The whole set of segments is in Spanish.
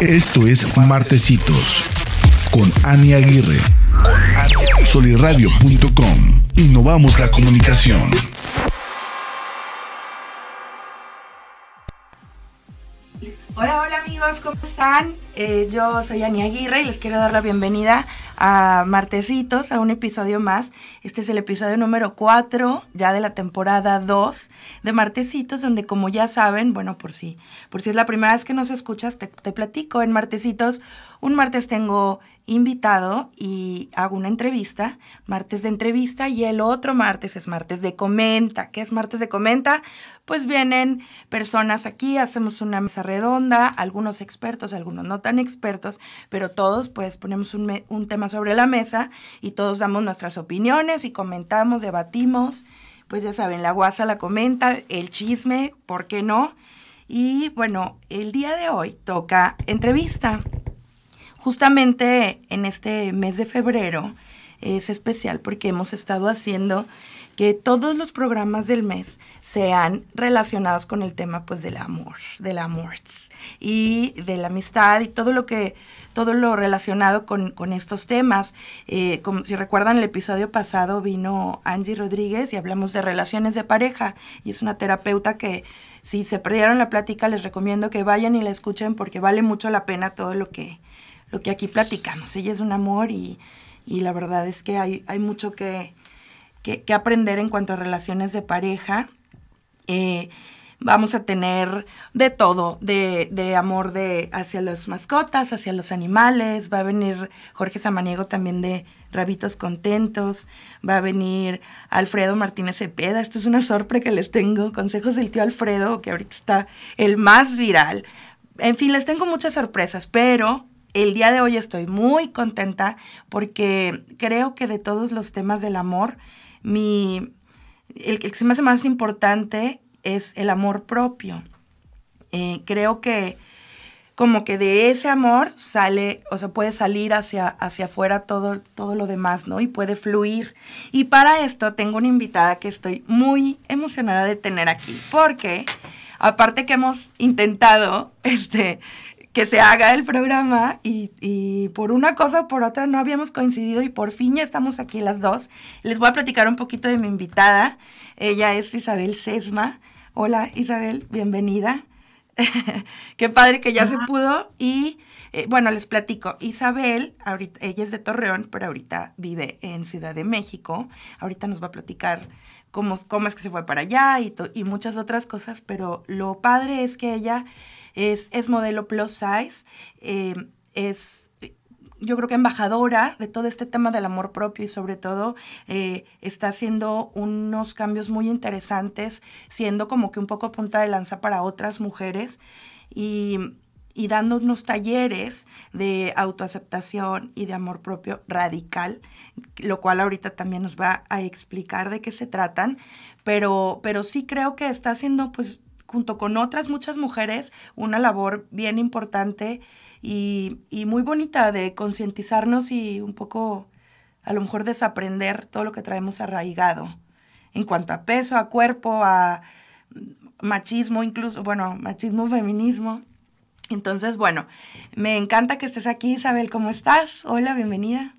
Esto es Martecitos con Ani Aguirre. Soliradio.com. Innovamos la comunicación. Hola, amigos, ¿cómo están? Eh, yo soy Ani Aguirre y les quiero dar la bienvenida a Martecitos, a un episodio más. Este es el episodio número 4, ya de la temporada 2 de Martecitos, donde como ya saben, bueno, por si, por si es la primera vez que nos escuchas, te, te platico. En Martecitos, un martes tengo invitado y hago una entrevista, martes de entrevista y el otro martes es martes de comenta. ¿Qué es martes de comenta? Pues vienen personas aquí, hacemos una mesa redonda, algunos expertos, algunos no tan expertos, pero todos pues ponemos un, tema sobre la mesa y todos damos nuestras opiniones y comentamos, debatimos. Pues ya saben, la guasa la comenta, el chisme, ¿por qué no? Y bueno, el día de hoy toca entrevista. Justamente en este mes de febrero es especial porque hemos estado haciendo que todos los programas del mes sean relacionados con el tema pues del amor, del amor y de la amistad y todo lo que todo lo relacionado con, con estos temas. Eh, como si recuerdan el episodio pasado vino Angie Rodríguez y hablamos de relaciones de pareja y es una terapeuta que si se perdieron la plática les recomiendo que vayan y la escuchen porque vale mucho la pena todo lo que lo que aquí platicamos. Ella es un amor y, y la verdad es que hay, hay mucho que, que, aprender en cuanto a relaciones de pareja. Eh, vamos a tener de todo, de, de, amor de hacia las mascotas, hacia los animales. Va a venir Jorge Samaniego también de Rabitos Contentos. Va a venir Alfredo Martínez Cepeda. Esta es una sorpresa que les tengo. Consejos del tío Alfredo, que ahorita está el más viral. En fin, les tengo muchas sorpresas, pero el día de hoy estoy muy contenta porque creo que de todos los temas del amor, mi, el, que se me hace más importante es el amor propio. Eh, creo que como que de ese amor sale, o sea, puede salir hacia, hacia afuera todo, todo lo demás, ¿no? Y puede fluir. Y para esto tengo una invitada que estoy muy emocionada de tener aquí, porque aparte que hemos intentado, este, que se haga el programa y, y, por una cosa o por otra no habíamos coincidido y por fin ya estamos aquí las dos. Les voy a platicar un poquito de mi invitada. Ella es Isabel Sesma. Hola Isabel, bienvenida. Qué padre que ya se pudo y eh, bueno, les platico. Isabel, ahorita, ella es de Torreón, pero ahorita vive en Ciudad de México. Ahorita nos va a platicar cómo, cómo es que se fue para allá y, y muchas otras cosas, pero lo padre es que ella es, es modelo plus size, eh, es yo creo que embajadora de todo este tema del amor propio y sobre todo eh, está haciendo unos cambios muy interesantes, siendo como que un poco punta de lanza para otras mujeres y, y dando unos talleres de autoaceptación y de amor propio radical, lo cual ahorita también nos va a explicar de qué se tratan, pero, pero sí creo que está haciendo pues junto con otras muchas mujeres, una labor bien importante y, muy bonita de concientizarnos y un poco, a lo mejor, desaprender todo lo que traemos arraigado en cuanto a peso, a cuerpo, a machismo, incluso, bueno, machismo, feminismo. Entonces, bueno, me encanta que estés aquí, Isabel, ¿cómo estás? Hola, bienvenida.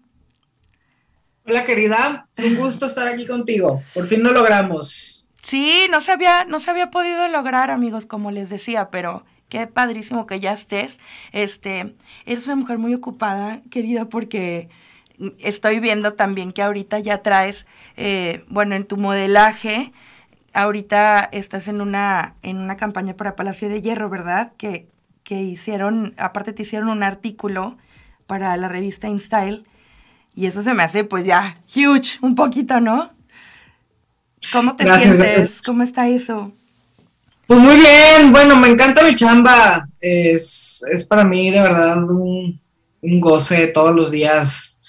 Hola, querida, es un gusto estar aquí contigo. Por fin lo logramos. Sí, no se había, no se había podido lograr, amigos, como les decía, pero qué padrísimo que ya estés. Este, eres una mujer muy ocupada, querida, porque estoy viendo también que ahorita ya traes, eh, bueno, en tu modelaje, ahorita estás en una, en una campaña para Palacio de Hierro, ¿verdad? Que, que hicieron, aparte te hicieron un artículo para la revista InStyle, y eso se me hace pues ya huge, un poquito, ¿no? ¿Cómo te gracias, sientes? Gracias. ¿Cómo está eso? Pues muy bien, bueno, me encanta mi chamba. Es, es para mí de verdad un, un, goce todos los días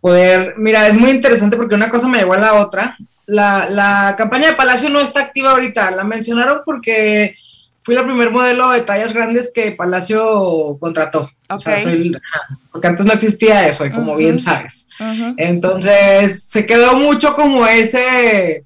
poder. Mira, es muy interesante porque una cosa me llevó a la otra. La, la campaña de Palacio no está activa ahorita. La mencionaron porque fui la primer modelo de tallas grandes que Palacio contrató. Okay. O sea, soy, porque antes no existía eso, y como uh -huh. bien sabes. Uh -huh. Entonces, se quedó mucho como ese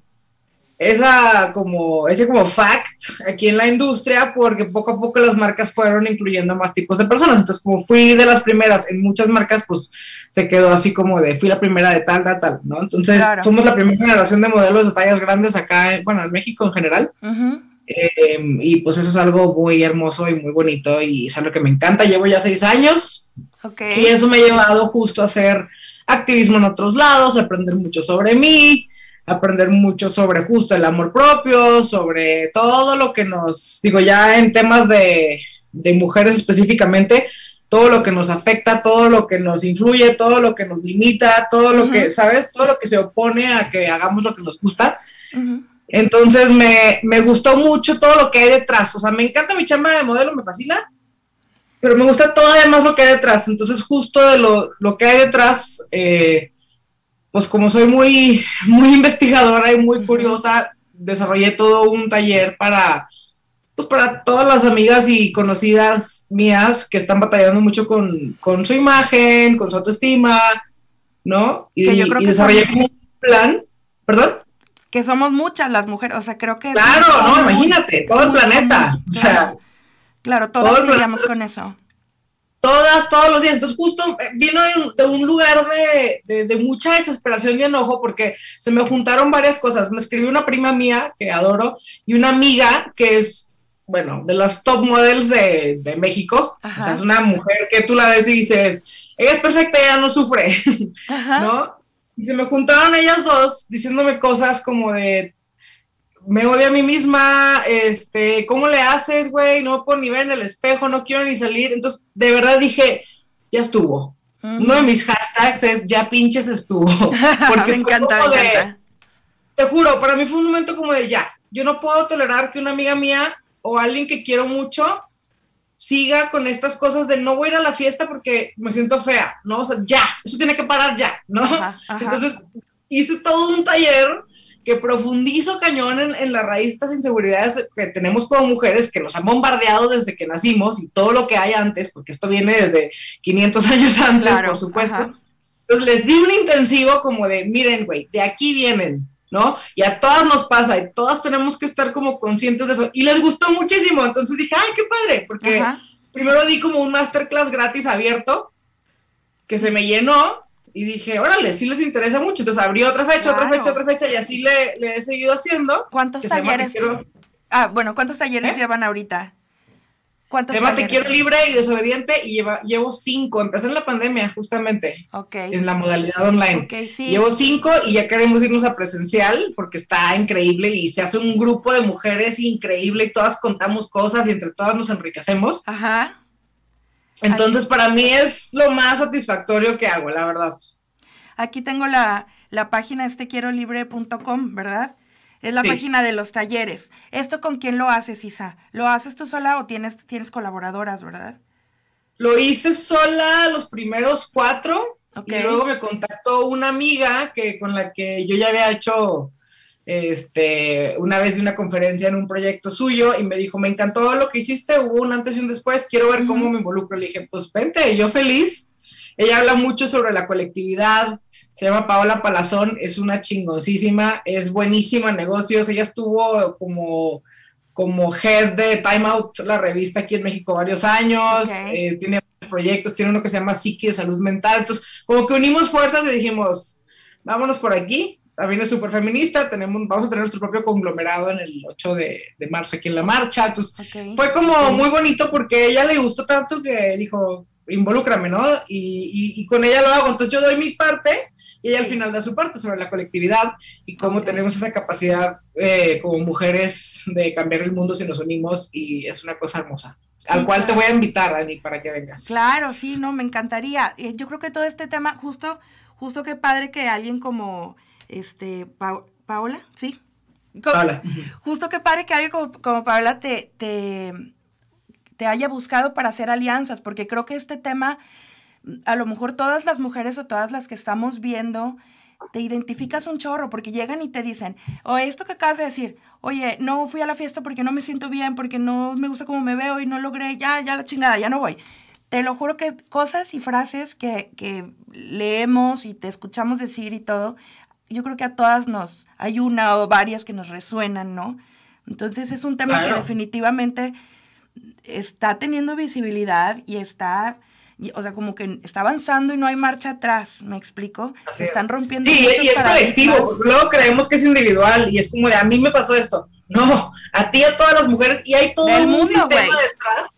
esa como, ese como fact aquí en la industria porque poco a poco las marcas fueron incluyendo más tipos de personas. Entonces, como fui de las primeras en muchas marcas, pues se quedó así como de, fui la primera de tal, tal, tal, ¿no? Entonces, somos la primera generación de modelos de tallas grandes acá, bueno, en México en general. Em, y pues eso es algo muy hermoso y muy bonito y es algo que me encanta. Llevo ya seis años y eso me ha llevado justo a hacer activismo en otros lados, aprender mucho sobre mí, aprender mucho sobre justo el amor propio, sobre todo lo que nos, digo ya en temas de, de mujeres específicamente, todo lo que nos afecta, todo lo que nos influye, todo lo que nos limita, todo lo que, ¿sabes? Todo lo que se opone a que hagamos lo que nos gusta. Entonces me, me, gustó mucho todo lo que hay detrás. O sea, me encanta mi chamba de modelo, me fascina, pero me gusta todo además lo que hay detrás. Entonces, justo de lo, lo que hay detrás, eh, pues como soy muy, muy investigadora y muy curiosa, desarrollé todo un taller para, pues para todas las amigas y conocidas mías que están batallando mucho con, con su imagen, con su autoestima, ¿no? Y, que yo creo que desarrollé un plan, perdón. Que somos muchas las mujeres, o sea, creo que... Claro, no, imagínate, todo el planeta, o sea... Claro, todos lidiamos con eso todas, todos los días. Entonces, justo eh, vino de, un lugar de, de, mucha desesperación y enojo porque se me juntaron varias cosas. Me escribió una prima mía que adoro y una amiga que es, bueno, de las top models de, de México. O sea, es una mujer que tú la ves y dices, ella es perfecta, ella no sufre, ¿no? Y se me juntaron ellas dos diciéndome cosas como de, me odio a mí misma, este, ¿cómo le haces, güey? No puedo ni ver en el espejo, no quiero ni salir. Entonces, de verdad dije, ya estuvo. Uno de mis hashtags es ya pinches estuvo. Porque me encanta, me encanta. Te juro, para mí fue un momento como de ya, yo no puedo tolerar que una amiga mía o alguien que quiero mucho siga con estas cosas de no voy a ir a la fiesta porque me siento fea, ¿no? O sea, ya, eso tiene que parar ya, ¿no? Entonces, hice todo un taller que profundizo cañón en, la raíz de estas inseguridades que tenemos como mujeres, que nos han bombardeado desde que nacimos y todo lo que hay antes, porque esto viene desde 500 años antes, por supuesto. Entonces les di un intensivo como de, miren, güey, de aquí vienen, ¿no? Y a todas nos pasa y todas tenemos que estar como conscientes de eso. Y les gustó muchísimo, entonces dije, ay, qué padre, porque primero di como un masterclass gratis abierto que se me llenó y dije, órale, sí les interesa mucho. Entonces abrí otra fecha, otra fecha, otra fecha y así le, he seguido haciendo. ¿Cuántos talleres? Ah, bueno, ¿cuántos talleres ¿Eh? llevan ahorita? ¿Cuántos se llama Te quiero libre y desobediente y lleva, llevo cinco. Empecé en la pandemia, justamente. Ok. En la modalidad online. Ok, sí. Llevo cinco y ya queremos irnos a presencial porque está increíble y se hace un grupo de mujeres increíble y todas contamos cosas y entre todas nos enriquecemos. Ajá. Entonces, para mí es lo más satisfactorio que hago, la verdad. Aquí tengo la, la página estequierolibre.com, ¿verdad? Es la página de los talleres. ¿Esto con quién lo haces, Isa? ¿Lo haces tú sola o tienes, tienes colaboradoras, verdad? Lo hice sola los primeros cuatro. Y luego me contactó una amiga que, con la que yo ya había hecho este, una vez de una conferencia en un proyecto suyo y me dijo, me encantó lo que hiciste, hubo un antes y un después, quiero ver cómo me involucro. Le dije, pues vente, yo feliz. Ella habla mucho sobre la colectividad, se llama Paola Palazón, es una chingoncísima, es buenísima en negocios, ella estuvo como, como head de Time Out, la revista aquí en México varios años, eh, tiene proyectos, tiene uno que se llama Psique de Salud Mental, entonces como que unimos fuerzas y dijimos, vámonos por aquí, también es súper feminista, tenemos, vamos a tener nuestro propio conglomerado en el 8 de, marzo aquí en la marcha. Entonces, fue como muy bonito porque a ella le gustó tanto que dijo, involúcrame, ¿no? Y, con ella lo hago. Entonces yo doy mi parte y ella al final da su parte sobre la colectividad y cómo tenemos esa capacidad eh, como mujeres de cambiar el mundo si nos unimos y es una cosa hermosa. al cual te voy a invitar, Ani, para que vengas. Claro, sí, no, me encantaría. Eh, yo creo que todo este tema, justo, justo qué padre que alguien como este, Paola, ¿sí? Paola. Justo que pare que alguien como, Paola te, te, te, haya buscado para hacer alianzas, porque creo que este tema, a lo mejor todas las mujeres o todas las que estamos viendo, te identificas un chorro, porque llegan y te dicen, o esto que acabas de decir, oye, no fui a la fiesta porque no me siento bien, porque no me gusta cómo me veo y no logré, ya, ya la chingada, ya no voy. Te lo juro que cosas y frases que, que leemos y te escuchamos decir y todo, yo creo que a todas nos, hay una o varias que nos resuenan, ¿no? Entonces es un tema que definitivamente está teniendo visibilidad y está, o sea, como que está avanzando y no hay marcha atrás, ¿me explico? Se están rompiendo. Sí, y es colectivo, luego creemos que es individual y es como de a mí me pasó esto. No, a ti, a todas las mujeres, y hay todo un sistema detrás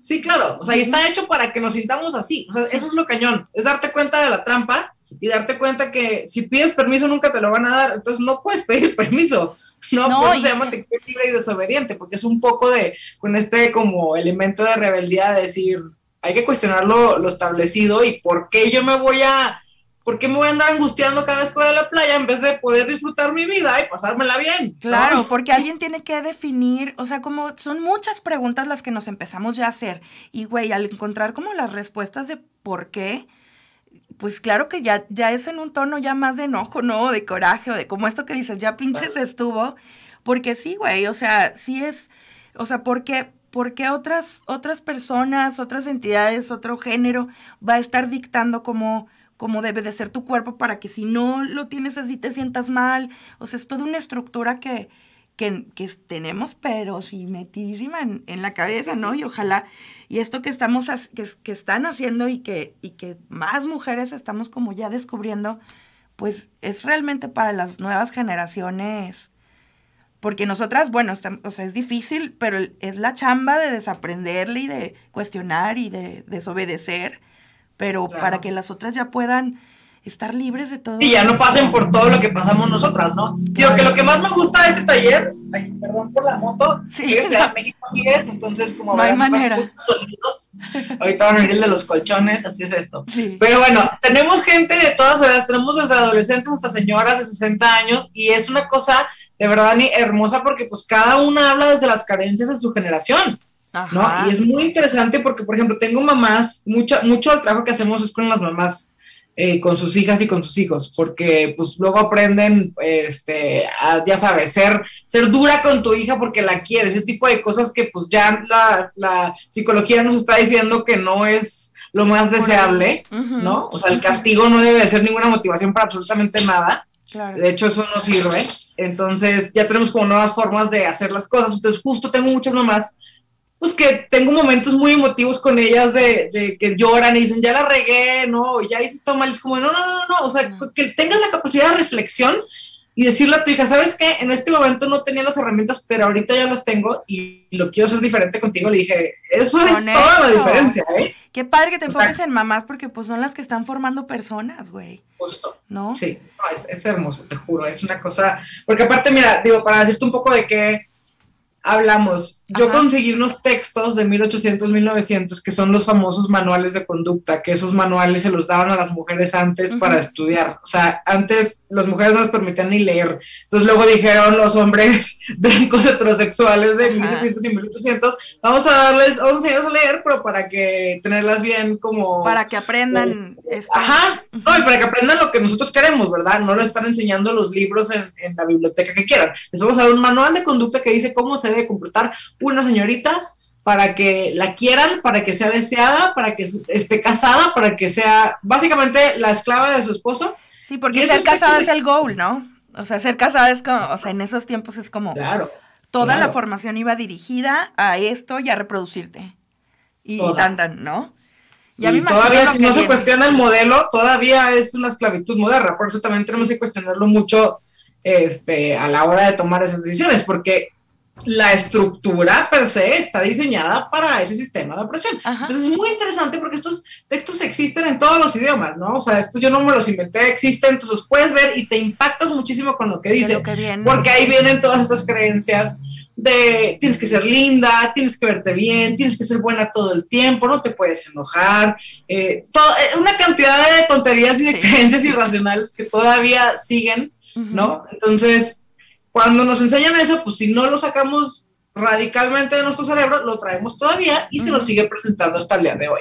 Sí, claro, o sea, y está hecho para que nos sintamos así, o sea, eso es lo cañón, es darte cuenta de la trampa y darte cuenta que si pides permiso nunca te lo van a dar, entonces no puedes pedir permiso, no, no se llama libre y desobediente, porque es un poco de, con este como elemento de rebeldía de decir, hay que cuestionar lo, lo establecido y por qué yo me voy a ¿por qué me voy a andar angustiando cada vez que voy a la playa en vez de poder disfrutar mi vida y pasármela bien? Claro, porque alguien tiene que definir, o sea, como son muchas preguntas las que nos empezamos ya a hacer. Y, güey, al encontrar como las respuestas de por qué, pues claro que ya, ya es en un tono ya más de enojo, ¿no? De coraje o de como esto que dices, ya pinches estuvo. Porque sí, güey, o sea, sí es, o sea, ¿por qué? ¿Por qué otras, otras personas, otras entidades, otro género va a estar dictando como como debe de ser tu cuerpo para que si no lo tienes así te sientas mal. O sea, es toda una estructura que, que, tenemos, pero sí metidísima en, la cabeza, ¿no? Y ojalá, y esto que estamos, que, que están haciendo y que, y que más mujeres estamos como ya descubriendo, pues es realmente para las nuevas generaciones. Porque nosotras, bueno, o sea, es difícil, pero es la chamba de desaprenderle y de cuestionar y de desobedecer pero para que las otras ya puedan estar libres de todo. Y ya no pasen por todo lo que pasamos nosotras, ¿no? Digo que lo que más me gusta de este taller, ay, perdón por la moto, sí, México es, entonces como no hay manera. Sonidos, ahorita van a ir el de los colchones, así es esto. Sí. Pero bueno, tenemos gente de todas edades, tenemos desde adolescentes hasta señoras de 60 años y es una cosa de verdad ni hermosa porque pues cada una habla desde las carencias de su generación. ¿no? Y es muy interesante porque, por ejemplo, tengo mamás, mucho, mucho del trabajo que hacemos es con las mamás, eh, con sus hijas y con sus hijos, porque pues luego aprenden, este, ya sabes, ser, ser dura con tu hija porque la quieres, ese tipo de cosas que pues ya la, la psicología nos está diciendo que no es lo más deseable, ¿no? O sea, el castigo no debe de ser ninguna motivación para absolutamente nada. De hecho, eso no sirve. Entonces, ya tenemos como nuevas formas de hacer las cosas. Entonces, justo tengo muchas mamás pues que tengo momentos muy emotivos con ellas de, que lloran y dicen, ya la regué, no, ya hice esto mal, es como, no, no, no, no, o sea, que tengas la capacidad de reflexión y decirle a tu hija, ¿sabes qué? En este momento no tenía las herramientas, pero ahorita ya las tengo y lo quiero hacer diferente contigo. Le dije, eso es toda la diferencia, ¿eh? Qué padre que te enfoques en mamás porque pues son las que están formando personas, güey. Justo. ¿No? Sí, es, es hermoso, te juro, es una cosa, porque aparte, mira, digo, para decirte un poco de qué hablamos. Yo conseguí unos textos de 1800, 1900 que son los famosos manuales de conducta, que esos manuales se los daban a las mujeres antes para estudiar. O sea, antes las mujeres no les permitían ni leer. Entonces luego dijeron los hombres blancos heterosexuales de 1700 y 1800, vamos a darles 11 años a leer, pero para que tenerlas bien como... Para que aprendan... Ajá, no, y para que aprendan lo que nosotros queremos, ¿verdad? No les están enseñando los libros en, en la biblioteca que quieran. Les vamos a dar un manual de conducta que dice cómo se debe comportar una señorita para que la quieran, para que sea deseada, para que esté casada, para que sea básicamente la esclava de su esposo. Sí, porque ser casada es el goal, ¿no? O sea, ser casada es como, o sea, en esos tiempos es como... Claro. Toda la formación iba dirigida a esto y a reproducirte. Y, tan, tan, ¿no? y todavía, si no se cuestiona el modelo, todavía es una esclavitud moderna. Por eso también tenemos que cuestionarlo mucho este, a la hora de tomar esas decisiones, porque la estructura per se está diseñada para ese sistema de opresión. Entonces es muy interesante porque estos textos existen en todos los idiomas, ¿no? O sea, estos yo no me los inventé, existen, entonces los puedes ver y te impactas muchísimo con lo que dice, porque ahí vienen todas estas creencias de tienes que ser linda, tienes que verte bien, tienes que ser buena todo el tiempo, no te puedes enojar, eh, eh, una cantidad de tonterías y de creencias irracionales que todavía siguen, ¿no? Entonces cuando nos enseñan eso, pues si no lo sacamos radicalmente de nuestro cerebro, lo traemos todavía y se nos sigue presentando hasta el día de hoy,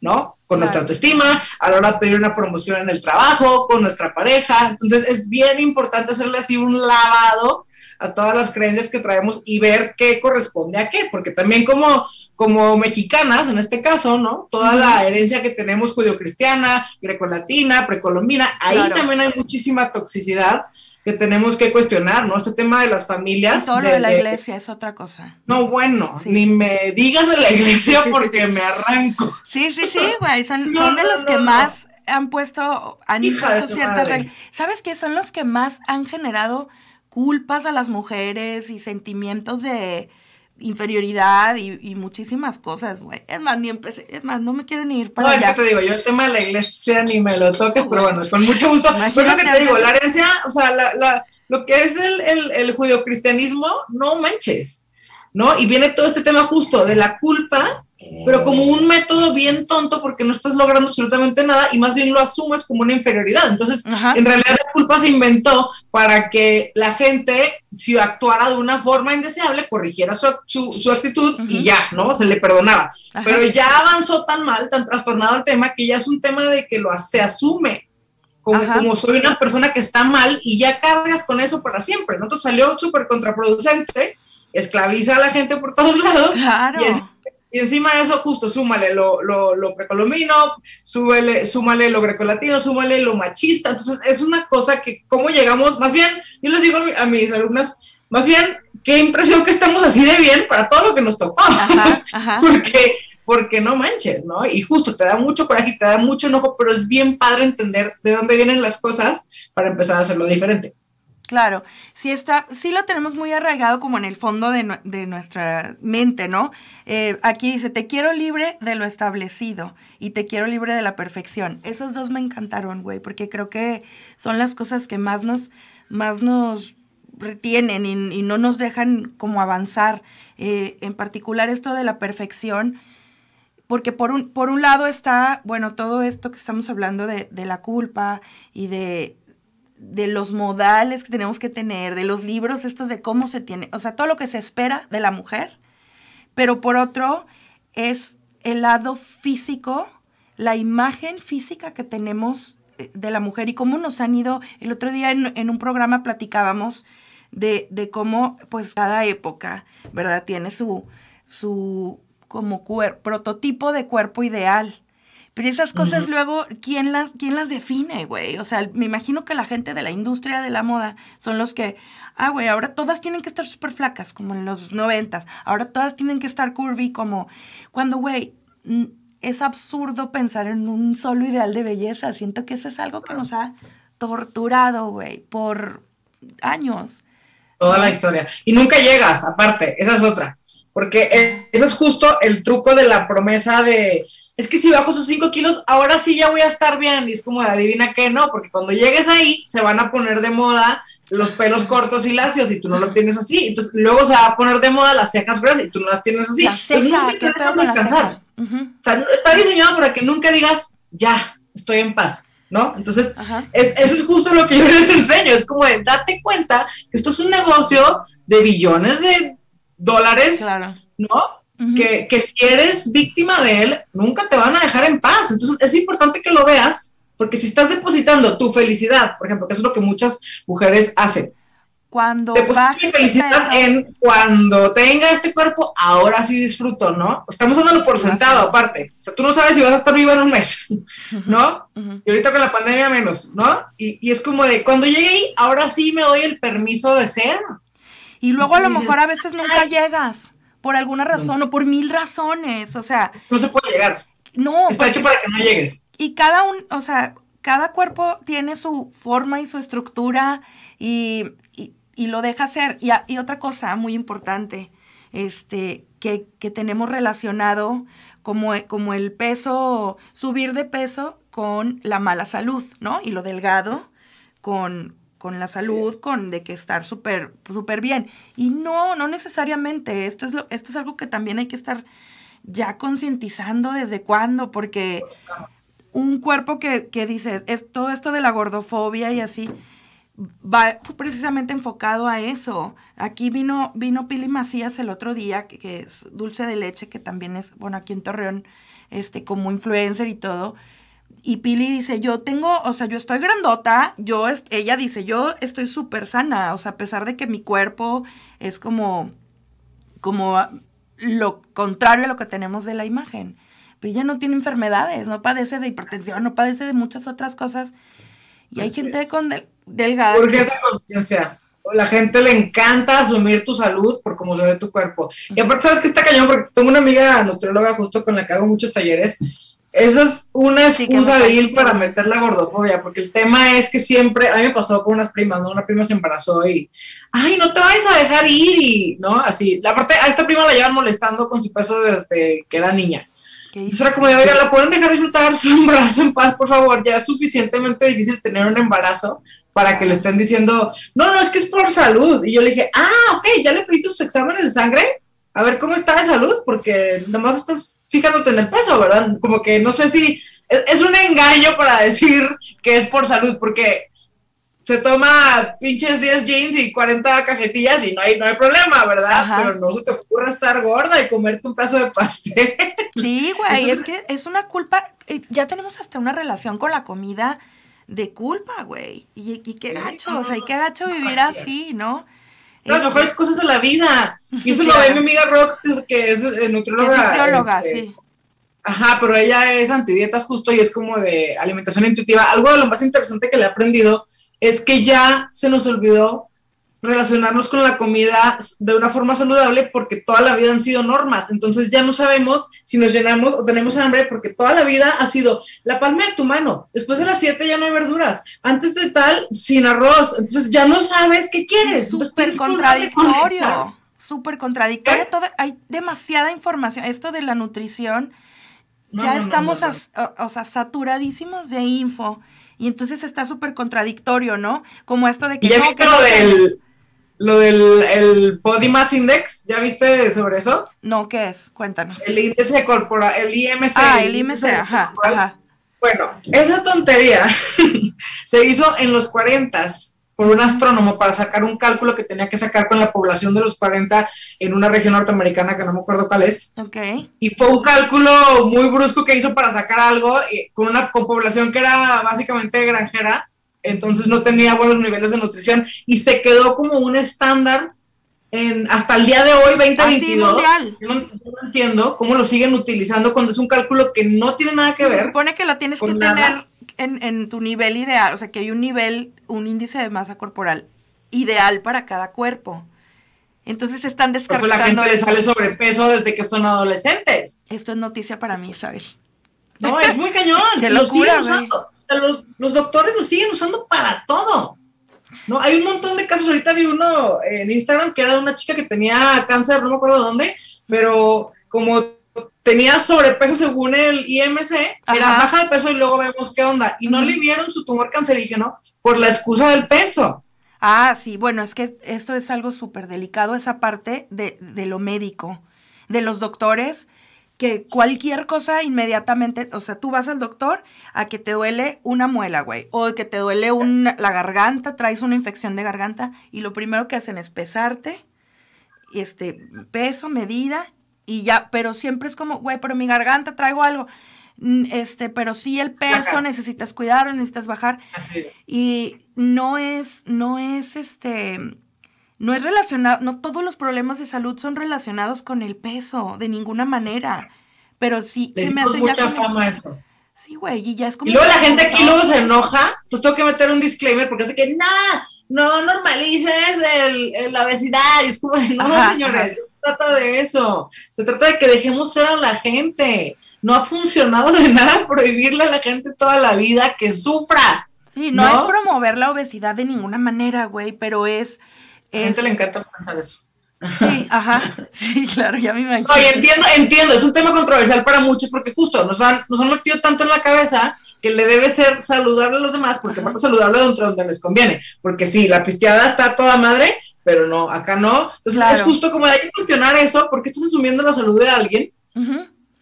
¿no? Con nuestra autoestima, a la hora de pedir una promoción en el trabajo, con nuestra pareja. Entonces es bien importante hacerle así un lavado a todas las creencias que traemos y ver qué corresponde a qué, porque también como como mexicanas, en este caso, ¿no? Toda la herencia que tenemos judio-cristiana, grecolatina, precolombina, ahí también hay muchísima toxicidad que tenemos que cuestionar, ¿no? Este tema de las familias. Y todo lo de, la iglesia es otra cosa. No, bueno, ni me digas de la iglesia porque me arranco. Sí, sí, sí, güey, son, de los que más han puesto, han impuesto ciertas reglas. ¿Sabes qué? Son los que más han generado culpas a las mujeres y sentimientos de inferioridad y, muchísimas cosas, güey. Es más, ni empecé, es más, no me quiero ni ir para no, allá. es que te digo, yo el tema de la iglesia ni me lo toques, pero bueno, con mucho gusto. Pero lo que te digo, la herencia, o sea, la, la, lo que es el, el, el judio-cristianismo, no manches, ¿no? Y viene todo este tema justo de la culpa pero como un método bien tonto porque no estás logrando absolutamente nada y más bien lo asumes como una inferioridad. Entonces, en realidad la culpa se inventó para que la gente, si actuara de una forma indeseable, corrigiera su, su, actitud y ya, ¿no? Se le perdonaba. Pero ya avanzó tan mal, tan trastornado el tema, que ya es un tema de que lo, se asume como, como, soy una persona que está mal y ya cargas con eso para siempre. ¿no? Entonces salió súper contraproducente, esclaviza a la gente por todos lados. Claro. Y encima de eso, justo súmale lo, lo, lo precolombino, súmale, súmale lo grecolatino, súmale lo machista. Entonces, es una cosa que, ¿cómo llegamos? Más bien, yo les digo a mis alumnas, más bien, qué impresión que estamos así de bien para todo lo que nos tocó. porque, porque no manches, ¿no? Y justo te da mucho coraje y te da mucho enojo, pero es bien padre entender de dónde vienen las cosas para empezar a hacerlo diferente. Claro, sí está, sí lo tenemos muy arraigado como en el fondo de, nuestra mente, ¿no? Eh, aquí dice, te quiero libre de lo establecido y te quiero libre de la perfección. Esos dos me encantaron, güey, porque creo que son las cosas que más nos, más nos retienen y, no nos dejan como avanzar. Eh, en particular esto de la perfección, porque por un, por un lado está, bueno, todo esto que estamos hablando de, de la culpa y de de los modales que tenemos que tener, de los libros estos de cómo se tiene, o sea, todo lo que se espera de la mujer, pero por otro es el lado físico, la imagen física que tenemos eh, de la mujer y cómo nos han ido, el otro día en, un programa platicábamos de, de, cómo pues cada época, ¿verdad? Tiene su, su como prototipo de cuerpo ideal. Pero esas cosas luego, ¿quién las, ¿quién las define, güey? O sea, me imagino que la gente de la industria de la moda son los que, ah, güey, ahora todas tienen que estar súper flacas, como en los noventas. Ahora todas tienen que estar curvy, como cuando, güey, es absurdo pensar en un solo ideal de belleza. Siento que eso es algo que nos ha torturado, güey, por años. Toda la historia. Y nunca llegas, aparte, esa es otra. Porque ese es justo el truco de la promesa de es que si bajo esos 5 kilos, ahora sí ya voy a estar bien. Y es como, adivina que no, porque cuando llegues ahí, se van a poner de moda los pelos cortos y lacios y tú no lo tienes así. Entonces, luego se va a poner de moda las cejas gruesas y tú no las tienes así. La ceja, qué con la ceja. O sea, está diseñado para que nunca digas, ya, estoy en paz. ¿no? Entonces, es, eso es justo lo que yo les enseño, es como de, date cuenta que esto es un negocio de billones de dólares, ¿no? Que, que, si eres víctima de él, nunca te van a dejar en paz. Entonces es importante que lo veas, porque si estás depositando tu felicidad, por ejemplo, que es lo que muchas mujeres hacen. Cuando mi felicidad en cuando tenga este cuerpo, ahora sí disfruto, ¿no? Estamos dándolo por sentado, aparte. O sea, tú no sabes si vas a estar viva en un mes, ¿no? Y ahorita con la pandemia menos, ¿no? Y, y es como de, cuando llegue ahí, ahora sí me doy el permiso de ser. Y luego a lo mejor a veces nunca llegas por alguna razón o por mil razones, o sea. No se puede llegar. No. Está hecho para que no llegues. Y cada un, o sea, cada cuerpo tiene su forma y su estructura y, lo deja ser. Y, y, otra cosa muy importante, este, que, que tenemos relacionado como, como el peso, subir de peso con la mala salud, ¿no? Y lo delgado con, con la salud, con de que estar súper súper bien. Y no, no necesariamente. Esto es, lo, esto es algo que también hay que estar ya concientizando desde cuándo, porque un cuerpo que, que dices, es todo esto de la gordofobia y así, va precisamente enfocado a eso. Aquí vino, vino Pili Macías el otro día, que, que, es dulce de leche, que también es, bueno, aquí en Torreón, este, como influencer y todo y Pili dice, yo tengo, o sea, yo estoy grandota, yo, ella dice, yo estoy súper sana, o sea, a pesar de que mi cuerpo es como, como lo contrario a lo que tenemos de la imagen. Pero ella no tiene enfermedades, no padece de hipertensión, no padece de muchas otras cosas. Y hay gente con delgada. Porque esa conciencia. La gente le encanta asumir tu salud por cómo se ve tu cuerpo. Y aparte, ¿sabes que está cañón? Porque tengo una amiga nutrióloga justo con la que hago muchos talleres esa es una excusa de ir para meter la gordofobia, porque el tema es que siempre, a mí me pasó con unas primas, ¿no? Una prima se embarazó y, ay, no te vayas a dejar ir y, ¿no? Así, la parte, a esta prima la llevan molestando con su peso desde que era niña. Entonces era como de, oiga, ¿la pueden dejar disfrutar su embarazo en paz, por favor? Ya es suficientemente difícil tener un embarazo para que le estén diciendo, no, no, es que es por salud. Y yo le dije, ah, ok, ¿ya le pediste sus exámenes de sangre? A ver cómo está de salud, porque nomás estás fijándote en el peso, ¿verdad? Como que no sé si es, un engaño para decir que es por salud, porque se toma pinches 10 jeans y 40 cajetillas y no hay, no hay problema, ¿verdad? Pero no se te ocurra estar gorda y comerte un pedazo de pastel. Sí, güey, es que es una culpa, eh, ya tenemos hasta una relación con la comida de culpa, güey. Y, qué gacho, o sea, y qué gacho vivir así, ¿no? Las mejores cosas de la vida. Y eso lo ve mi amiga Rox, que es, que es nutrióloga. Este, sí. Ajá, pero ella es antidietas justo y es como de alimentación intuitiva. Algo de lo más interesante que le he aprendido es que ya se nos olvidó relacionarnos con la comida de una forma saludable porque toda la vida han sido normas. Entonces ya no sabemos si nos llenamos o tenemos hambre porque toda la vida ha sido la palma de tu mano. Después de las 7 ya no hay verduras. Antes de tal, sin arroz. Entonces ya no sabes qué quieres. Súper contradictorio. Súper contradictorio. hay demasiada información. Esto de la nutrición, ya estamos o sea, saturadísimos de info. Y entonces está súper contradictorio, ¿no? Como esto de que... no, que del lo del el Body Mass Index, ¿ya viste sobre eso? No, ¿qué es? Cuéntanos. El índice corporal, el IMC. Ah, el IMC, ajá, ajá. Bueno, esa tontería se hizo en los 40 por un astrónomo para sacar un cálculo que tenía que sacar con la población de los 40 en una región norteamericana que no me acuerdo cuál es. Ok. Y fue un cálculo muy brusco que hizo para sacar algo eh, con una con población que era básicamente granjera entonces no tenía buenos niveles de nutrición y se quedó como un estándar en, hasta el día de hoy, 2022. Ah, yo, no, entiendo cómo lo siguen utilizando cuando es un cálculo que no tiene nada que ver. Se supone que lo tienes que tener en, en, tu nivel ideal, o sea, que hay un nivel, un índice de masa corporal ideal para cada cuerpo. Entonces están descartando. la gente le sale sobrepeso desde que son adolescentes. Esto es noticia para mí, Isabel. No, es muy cañón. Qué locura, los, los doctores lo siguen usando para todo. ¿no? Hay un montón de casos, ahorita vi uno en Instagram que era de una chica que tenía cáncer, no me acuerdo dónde, pero como tenía sobrepeso según el IMC, era baja de peso y luego vemos qué onda. Y no le vieron su tumor cancerígeno por la excusa del peso. Ah, sí, bueno, es que esto es algo súper delicado, esa parte de, de lo médico, de los doctores que cualquier cosa inmediatamente, o sea, tú vas al doctor a que te duele una muela, güey, o que te duele la garganta, traes una infección de garganta y lo primero que hacen es pesarte, este, peso, medida y ya, pero siempre es como, güey, pero mi garganta traigo algo. Este, pero sí el peso, necesitas cuidarlo, necesitas bajar. Y no es, no es este, no es relacionado, no todos los problemas de salud son relacionados con el peso, de ninguna manera. Pero sí, se me hace ya fama eso. Sí, güey, y ya es como... Y luego la gente aquí luego se enoja, pues tengo que meter un disclaimer porque es de que, nada, no normalices el, la obesidad. Y es como, no, señores, no se trata de eso. Se trata de que dejemos ser a la gente. No ha funcionado de nada prohibirle a la gente toda la vida que sufra. Sí, no, es promover la obesidad de ninguna manera, güey, pero es a la gente le encanta pensar eso. Sí, ajá, sí, claro, ya me imagino. Oye, entiendo, entiendo, es un tema controversial para muchos porque justo nos han, nos han metido tanto en la cabeza que le debe ser saludable a los demás, porque aparte saludable dentro donde les conviene, porque sí, la pisteada está toda madre, pero no, acá no. Entonces es justo como hay que cuestionar eso, porque estás asumiendo la salud de alguien.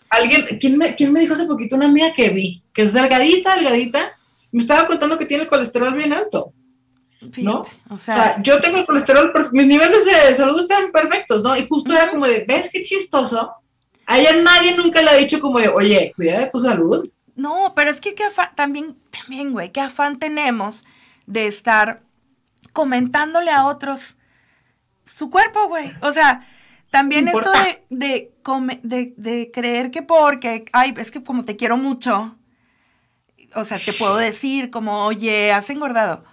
Alguien, ¿quién me, ¿quién me dijo hace poquito? Una amiga que vi, que es delgadita, delgadita, me estaba contando que tiene el colesterol bien alto. ¿No? O sea, yo tengo el colesterol, mis niveles de salud están perfectos, ¿no? Y justo era como de, ¿ves qué chistoso? A ella nadie nunca le ha dicho como de, oye, cuida de tu salud. No, pero es que qué afán, también, también, güey, qué afán tenemos de estar comentándole a otros su cuerpo, güey. O sea, También esto de, de, de, de creer que porque, ay, es que como te quiero mucho, o sea, te puedo decir como, oye, has engordado.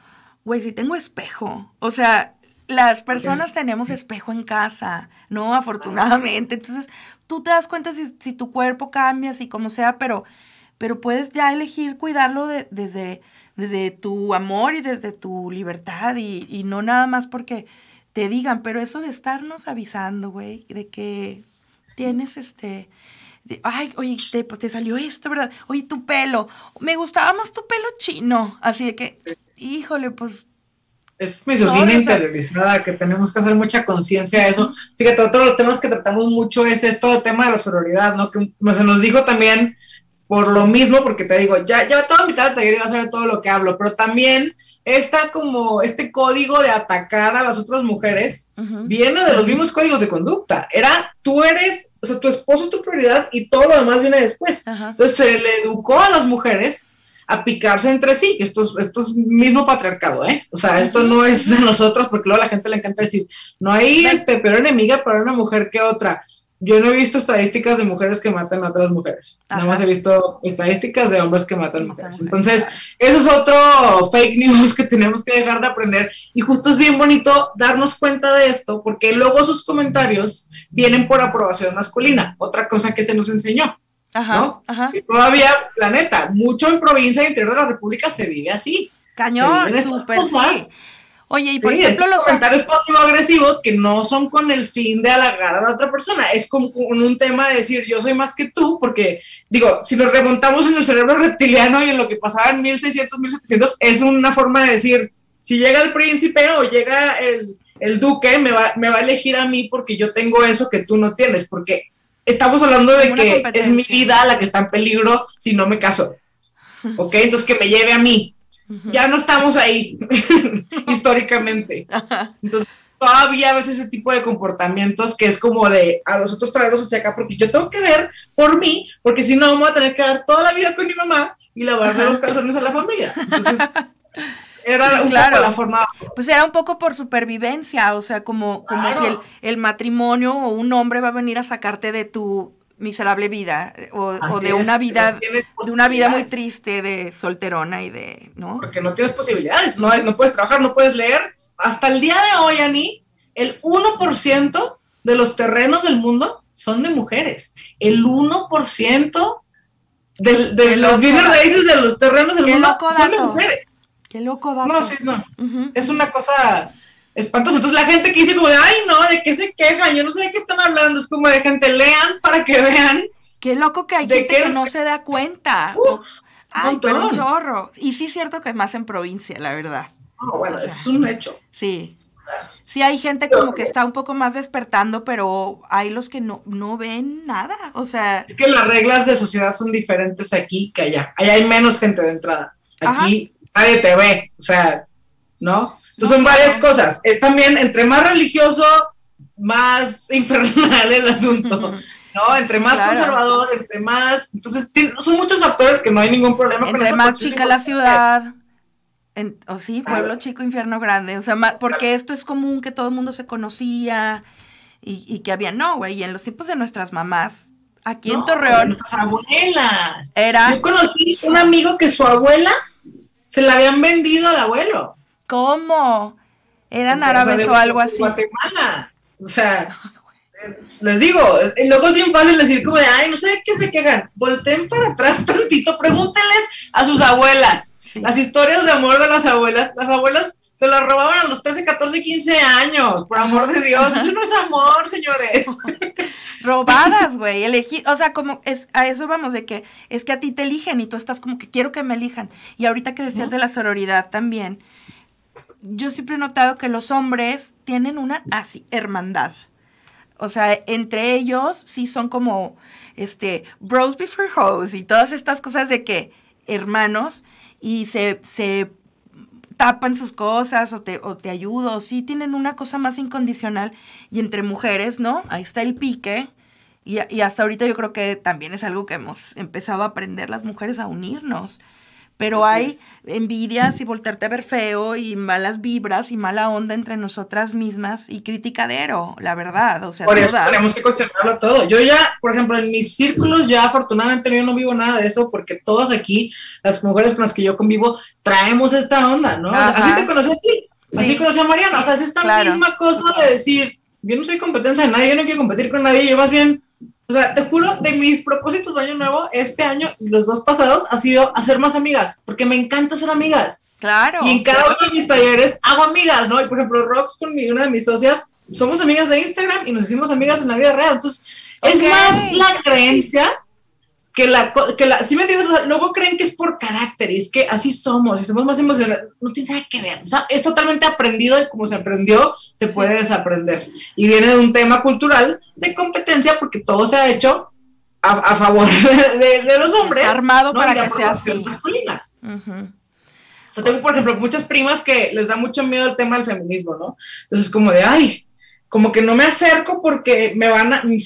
Güey, si tengo espejo. O sea, las personas tenemos espejo en casa, ¿no? Afortunadamente. Entonces, tú te das cuenta si, si tu cuerpo cambia, si como sea, pero, pero puedes ya elegir cuidarlo desde, desde tu amor y desde tu libertad y, y no nada más porque te digan, pero eso de estarnos avisando, güey, de que tienes este, ay, oye, te, te salió esto, ¿verdad? Oye, tu pelo, me gustaba más tu pelo chino, así de que, híjole, pues... Es misoginia interiorizada, que tenemos que hacer mucha conciencia de eso. Fíjate, otro de los temas que tratamos mucho es esto, el tema de la sororidad, ¿no? Que se nos dijo también por lo mismo, porque te digo, ya, ya toda mitad de taller iba a saber todo lo que hablo, pero también esta como este código de atacar a las otras mujeres viene de los mismos códigos de conducta. Era tú eres, o sea, tu esposo es tu prioridad y todo lo demás viene después. Entonces se le educó a las mujeres a picarse entre sí. Esto es, esto es mismo patriarcado, ¿eh? O sea, esto no es de nosotros porque luego a la gente le encanta decir, no hay este, peor enemiga para una mujer que otra yo no he visto estadísticas de mujeres que matan a otras mujeres. Nada más he visto estadísticas de hombres que matan mujeres. Entonces, eso es otro fake news que tenemos que dejar de aprender. Y justo es bien bonito darnos cuenta de esto, porque luego sus comentarios vienen por aprobación masculina. Otra cosa que se nos enseñó. Ajá, ajá. Y todavía, la neta, mucho en provincia y interior de la República se vive así. Cañón, súper sí. Oye, y por ejemplo, los comentarios pasivo-agresivos que no son con el fin de halagar a la otra persona, es como con un tema de decir yo soy más que tú, porque digo, si nos remontamos en el cerebro reptiliano y en lo que pasaba en 1600, 1700, es una forma de decir, si llega el príncipe o llega el, el duque, me va, me va a elegir a mí porque yo tengo eso que tú no tienes, porque estamos hablando de que es mi vida la que está en peligro si no me caso. ¿Ok? Entonces que me lleve a mí. Ya no estamos ahí históricamente. Entonces, todavía ves ese tipo de comportamientos que es como de a los otros traerlos hacia acá, porque yo tengo que ver por mí, porque si no, vamos a tener que dar toda la vida con mi mamá y lavarle los calzones a la familia. Entonces, era un poco la forma. Pues era un poco por supervivencia, o sea, como, como si el, el, matrimonio o un hombre va a venir a sacarte de tu miserable vida o, de una vida de una vida muy triste de solterona y de no porque no tienes posibilidades no, no puedes trabajar no puedes leer. Hasta el día de hoy Ani el 1% de los terrenos del mundo son de mujeres. El 1% de, de los bienes raíces de los terrenos del mundo son de mujeres qué loco dato. no sí no es una cosa espantoso. Entonces la gente que dice como de, ay no, ¿de qué se quejan? Yo no sé de qué están hablando. Es como de gente, lean para que vean. Qué loco que hay gente que no se da cuenta. ay, pero un chorro. Y sí es cierto que es más en provincia, la verdad. Oh, bueno, es un hecho. Sí. Sí, hay gente como que está un poco más despertando, pero hay los que no, no ven nada. O sea. Es que las reglas de sociedad son diferentes aquí que allá. Allá hay menos gente de entrada. Aquí nadie te ve. O sea, ¿no? Entonces son varias cosas. Es también, entre más religioso, más infernal el asunto. ¿no? Entre más conservador, entre más... Entonces, son muchos factores que no hay ningún problema entre con más chica la ciudad. o sí, pueblo chico, infierno grande. O sea, porque esto es común que todo el mundo se conocía y, que había... No, güey, y en los tiempos de nuestras mamás, aquí en Torreón... Nuestras abuelas. Era... Yo conocí un amigo que su abuela se la habían vendido al abuelo. ¿Cómo? ¿Eran árabes o, algo así? Guatemala. O sea, les digo, luego es bien fácil decir como de, ay, no sé de qué se quejan. Volten para atrás tantito, pregúntenles a sus abuelas. Las historias de amor de las abuelas. Las abuelas se las robaban a los 13, 14, 15 años, por amor de Dios. Eso no es amor, señores. Robadas, güey. Elegí, o sea, como es, a eso vamos, de que es que a ti te eligen y tú estás como que quiero que me elijan. Y ahorita que decías de la sororidad también, yo siempre he notado que los hombres tienen una así, hermandad. O sea, entre ellos sí son como, este, bros before hoes y todas estas cosas de que hermanos y se, se tapan sus cosas o te, o te ayudo, sí tienen una cosa más incondicional y entre mujeres, ¿no? Ahí está el pique y, y hasta ahorita yo creo que también es algo que hemos empezado a aprender las mujeres a unirnos pero hay envidias y voltearte a ver feo y malas vibras y mala onda entre nosotras mismas y criticadero, la verdad, o sea, por eso tenemos que cuestionarlo todo. Yo ya, por ejemplo, en mis círculos ya afortunadamente yo no vivo nada de eso porque todas aquí, las mujeres con las que yo convivo, traemos esta onda, ¿no? Así te conocí a ti, así conocí a Mariana, o sea, es esta misma cosa de decir, yo no soy competencia de nadie, yo no quiero competir con nadie, yo más bien o sea, te juro, de mis propósitos de año nuevo, este año, los dos pasados, ha sido hacer más amigas, porque me encanta ser amigas. Claro. Y en cada uno de mis talleres hago amigas, ¿no? Y por ejemplo, Rox con una de mis socias, somos amigas de Instagram y nos hicimos amigas en la vida real. Entonces, es más la creencia que la, que la, ¿sí me entiendes? luego creen que es por carácter y es que así somos y somos más emocionales. No tiene nada que ver. O sea, es totalmente aprendido y como se aprendió, se puede desaprender. Y viene de un tema cultural de competencia porque todo se ha hecho a, favor de, los hombres. armado para que sea así. Masculina. O sea, tengo, por ejemplo, muchas primas que les da mucho miedo el tema del feminismo, ¿no? Entonces, como de, ay, como que no me acerco porque me van a, mi,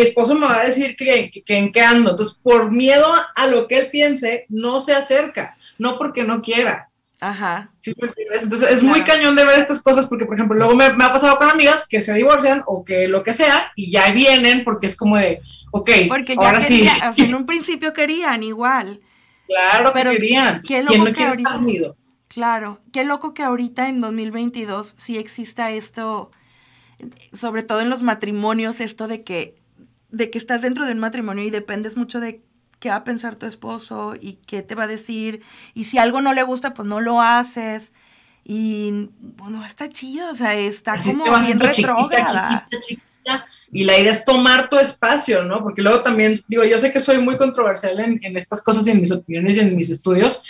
esposo me va a decir que, en qué ando. Entonces, por miedo a lo que él piense, no se acerca, no porque no quiera. Ajá. Entonces, es muy cañón de ver estas cosas porque, por ejemplo, luego me, ha pasado con amigas que se divorcian o que lo que sea y ya vienen porque es como de, ok, porque ya ahora sí. O sea, en un principio querían igual. Claro, pero querían. Qué loco que ahorita, Claro, qué loco que ahorita en 2022 sí exista esto sobre todo en los matrimonios, esto de que, de que estás dentro de un matrimonio y dependes mucho de qué va a pensar tu esposo y qué te va a decir. Y si algo no le gusta, pues no lo haces. Y bueno, está chido, o sea, está como bien retrógrada. Y la idea es tomar tu espacio, ¿no? Porque luego también, digo, yo sé que soy muy controversial en, en estas cosas y en mis opiniones y en mis estudios,